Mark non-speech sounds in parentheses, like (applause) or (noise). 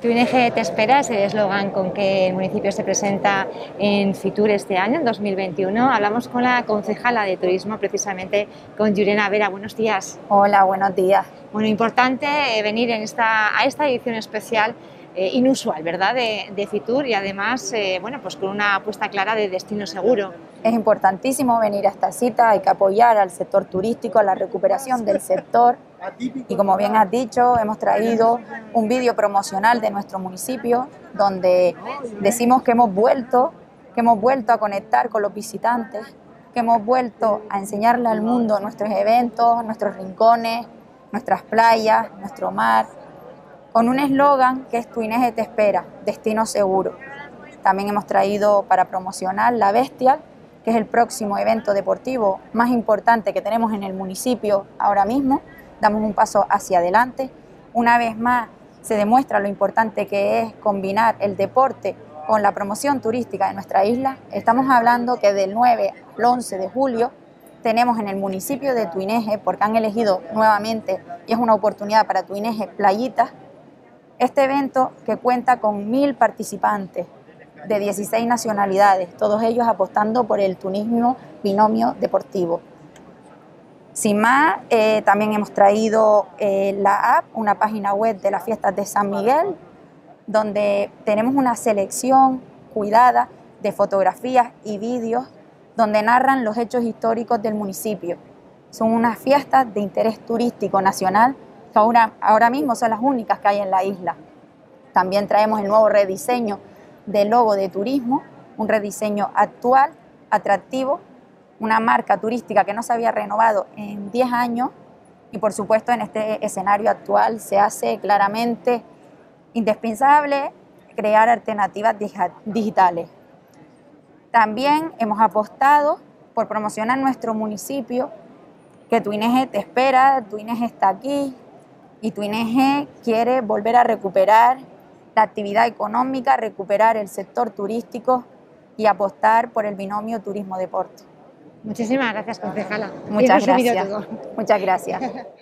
Tu ING te espera es el eslogan con que el municipio se presenta en Fitur este año, en 2021. Hablamos con la concejala de turismo, precisamente con Yurena Vera. Buenos días. Hola, buenos días. Bueno, importante eh, venir en esta, a esta edición especial eh, inusual, ¿verdad?, de, Fitur y además, eh, bueno, pues con una apuesta clara de destino seguro. Es importantísimo venir a esta cita, hay que apoyar al sector turístico, a la recuperación del sector y como bien has dicho, hemos traído un vídeo promocional de nuestro municipio donde decimos que hemos vuelto, que hemos vuelto a conectar con los visitantes, que hemos vuelto a enseñarle al mundo nuestros eventos, nuestros rincones, nuestras playas, nuestro mar, con un eslogan que es Tu Inés te espera, destino seguro. También hemos traído para promocionar La Bestia, que es el próximo evento deportivo más importante que tenemos en el municipio ahora mismo, damos un paso hacia adelante. Una vez más se demuestra lo importante que es combinar el deporte con la promoción turística de nuestra isla. Estamos hablando que del 9 al 11 de julio tenemos en el municipio de Tuineje, porque han elegido nuevamente, y es una oportunidad para Tuineje, Playitas, este evento que cuenta con mil participantes de 16 nacionalidades, todos ellos apostando por el turismo binomio deportivo. Sin más, eh, también hemos traído eh, la app, una página web de las fiestas de San Miguel, donde tenemos una selección cuidada de fotografías y vídeos donde narran los hechos históricos del municipio. Son unas fiestas de interés turístico nacional ahora, mismo son las únicas que hay en la isla. También traemos el nuevo rediseño del logo de turismo, un rediseño actual, atractivo, una marca turística que no se había renovado en 10 años y por supuesto en este escenario actual se hace claramente indispensable crear alternativas digitales. También hemos apostado por promocionar nuestro municipio, que tu te espera, tu está aquí y tu quiere volver a recuperar la actividad económica, recuperar el sector turístico y apostar por el binomio turismo-deporte. Muchísimas gracias, concejala. Muchas gracias. Muchas gracias. (laughs)